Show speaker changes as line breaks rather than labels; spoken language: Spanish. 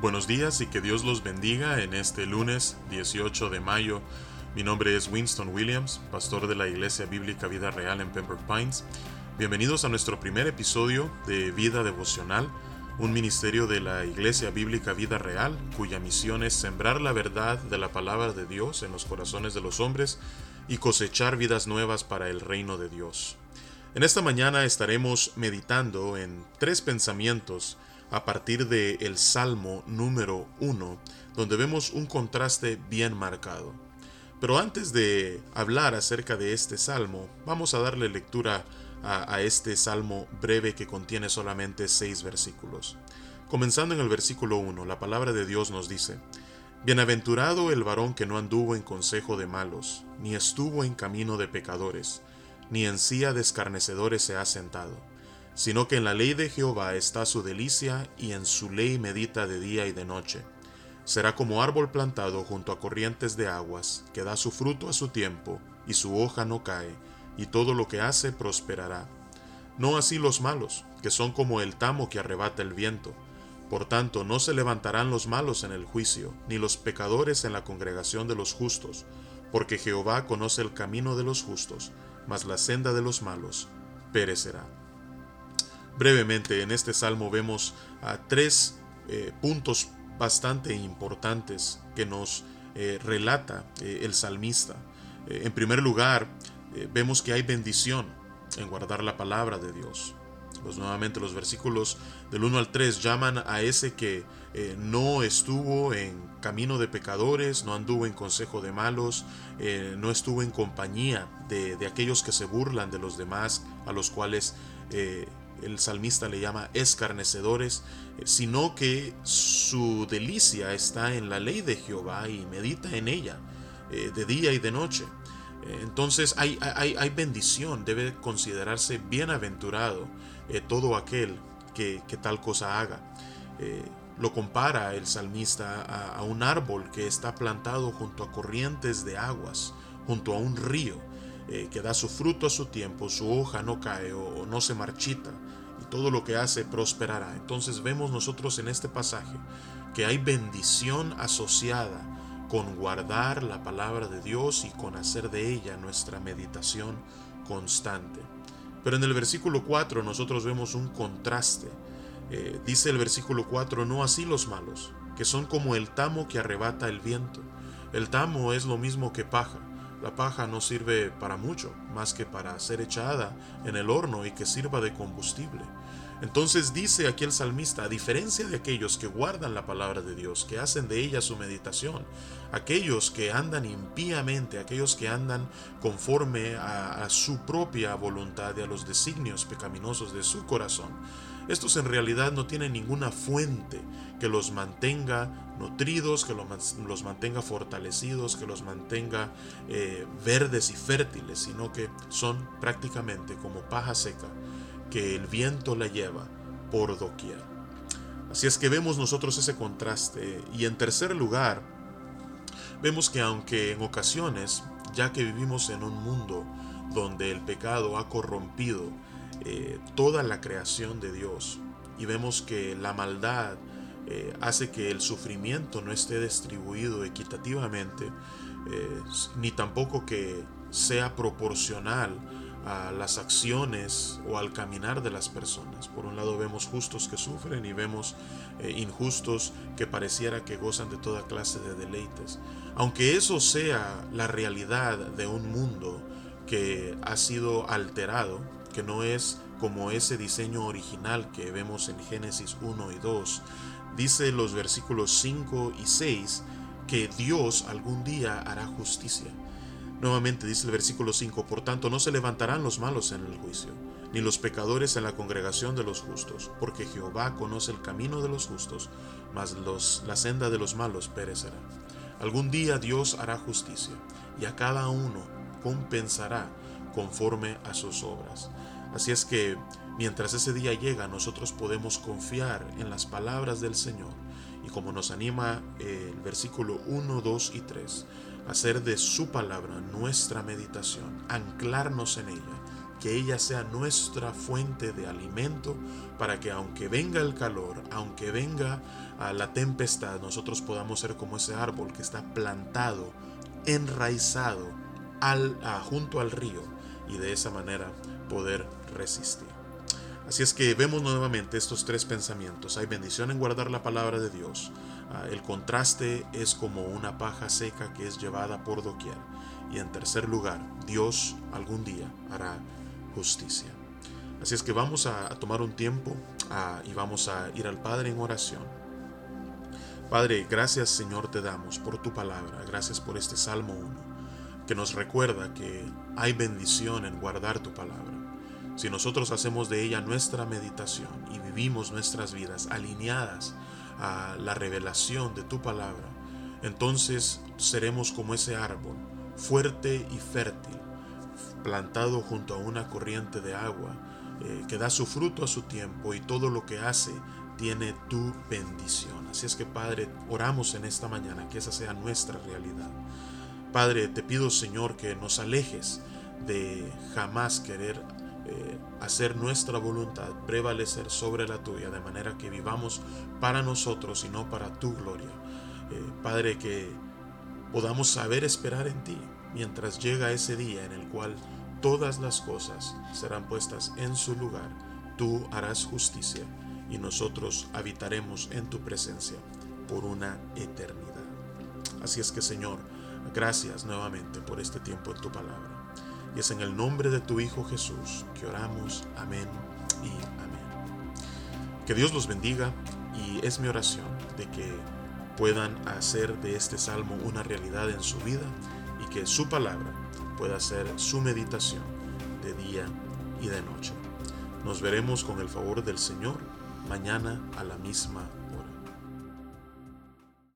Buenos días y que Dios los bendiga en este lunes 18 de mayo. Mi nombre es Winston Williams, pastor de la Iglesia Bíblica Vida Real en Pembroke Pines. Bienvenidos a nuestro primer episodio de Vida Devocional, un ministerio de la Iglesia Bíblica Vida Real, cuya misión es sembrar la verdad de la palabra de Dios en los corazones de los hombres y cosechar vidas nuevas para el reino de Dios. En esta mañana estaremos meditando en tres pensamientos a partir del el Salmo número 1, donde vemos un contraste bien marcado. Pero antes de hablar acerca de este salmo, vamos a darle lectura a, a, este salmo breve que contiene solamente seis versículos. Comenzando en el versículo 1, la palabra de Dios nos dice, Bienaventurado el varón que no anduvo en consejo de malos, ni estuvo en camino de pecadores, ni en silla de escarnecedores se ha sentado sino que en la ley de Jehová está su delicia y en su ley medita de día y de noche. Será como árbol plantado junto a corrientes de aguas, que da su fruto a su tiempo, y su hoja no cae, y todo lo que hace prosperará. No así los malos, que son como el tamo que arrebata el viento. Por tanto, no se levantarán los malos en el juicio, ni los pecadores en la congregación de los justos, porque Jehová conoce el camino de los justos, mas la senda de los malos perecerá. Brevemente, en este salmo vemos tres eh, puntos bastante importantes que nos eh, relata eh, el salmista. En primer lugar, vemos que hay bendición en guardar la palabra de Dios. Pues nuevamente los versículos del 1 al 3 llaman a ese que no estuvo en camino de pecadores, no anduvo en consejo de malos, no estuvo en compañía de, de, aquellos que se burlan de los demás, a los cuales eh, el salmista le llama escarnecedores, sino que su delicia está en la ley de Jehová y medita en ella eh, de día y de noche. Entonces hay, hay, hay, bendición, debe considerarse bienaventurado eh, todo aquel que, tal cosa haga. Eh, lo compara el salmista a, un árbol que está plantado junto a corrientes de aguas, junto a un río, eh, que da su fruto a su tiempo, su hoja no cae o, no se marchita, y todo lo que hace prosperará. Entonces vemos nosotros en este pasaje que hay bendición asociada con guardar la palabra de Dios y con hacer de ella nuestra meditación constante. Pero en el versículo 4 nosotros vemos un contraste. Eh, dice el versículo 4, no así los malos, que son como el tamo que arrebata el viento. El tamo es lo mismo que paja. La paja no sirve para mucho, más que para ser echada en el horno y que sirva de combustible. Entonces dice aquí el salmista, a diferencia de aquellos que guardan la palabra de Dios, que hacen de ella su meditación, aquellos que andan impíamente, aquellos que andan conforme a, su propia voluntad y a los designios pecaminosos de su corazón, estos en realidad no tienen ninguna fuente que los mantenga nutridos, que los mantenga fortalecidos, que los mantenga eh, verdes y fértiles, sino que son prácticamente como paja seca que el viento la lleva por doquier. Así es que vemos nosotros ese contraste. Y en tercer lugar, vemos que aunque en ocasiones, ya que vivimos en un mundo donde el pecado ha corrompido eh, toda la creación de Dios, y vemos que la maldad eh, hace que el sufrimiento no esté distribuido equitativamente, eh, ni tampoco que sea proporcional a las acciones o al caminar de las personas. Por un lado vemos justos que sufren y vemos eh, injustos que pareciera que gozan de toda clase de deleites. Aunque eso sea la realidad de un mundo que ha sido alterado, que no es como ese diseño original que vemos en Génesis 1 y 2, dice los versículos 5 y 6 que Dios algún día hará justicia. Nuevamente dice el versículo 5, por tanto no se levantarán los malos en el juicio, ni los pecadores en la congregación de los justos, porque Jehová conoce el camino de los justos, mas los, la senda de los malos perecerá. Algún día Dios hará justicia, y a cada uno compensará conforme a sus obras. Así es que mientras ese día llega, nosotros podemos confiar en las palabras del Señor. Y como nos anima el versículo 1, 2 y 3, hacer de su palabra nuestra meditación, anclarnos en ella, que ella sea nuestra fuente de alimento para que aunque venga el calor, aunque venga a la tempestad, nosotros podamos ser como ese árbol que está plantado, enraizado al, junto al río y de esa manera poder resistir. Así es que vemos nuevamente estos tres pensamientos. Hay bendición en guardar la palabra de Dios. Ah, el contraste es como una paja seca que es llevada por doquier. Y en tercer lugar, Dios algún día hará justicia. Así es que vamos a, tomar un tiempo ah, y vamos a ir al Padre en oración. Padre, gracias Señor te damos por tu palabra, gracias por este Salmo 1, que nos recuerda que hay bendición en guardar tu palabra. Si nosotros hacemos de ella nuestra meditación y vivimos nuestras vidas alineadas a la revelación de tu palabra, entonces seremos como ese árbol, fuerte y fértil, plantado junto a una corriente de agua, eh, que da su fruto a su tiempo y todo lo que hace tiene tu bendición. Así es que Padre, oramos en esta mañana que esa sea nuestra realidad. Padre, te pido Señor que nos alejes de jamás querer eh, hacer nuestra voluntad prevalecer sobre la tuya, de manera que vivamos para nosotros y no para tu gloria. Eh, Padre, que podamos saber esperar en ti mientras llega ese día en el cual todas las cosas serán puestas en su lugar. Tú harás justicia y nosotros habitaremos en tu presencia por una eternidad. Así es que Señor, gracias nuevamente por este tiempo en tu palabra. Y es en el nombre de tu Hijo Jesús que oramos. Amén y amén. Que Dios los bendiga y es mi oración de que puedan hacer de este salmo una realidad en su vida y que su palabra pueda ser su meditación de día y de noche. Nos veremos con el favor del Señor mañana a la misma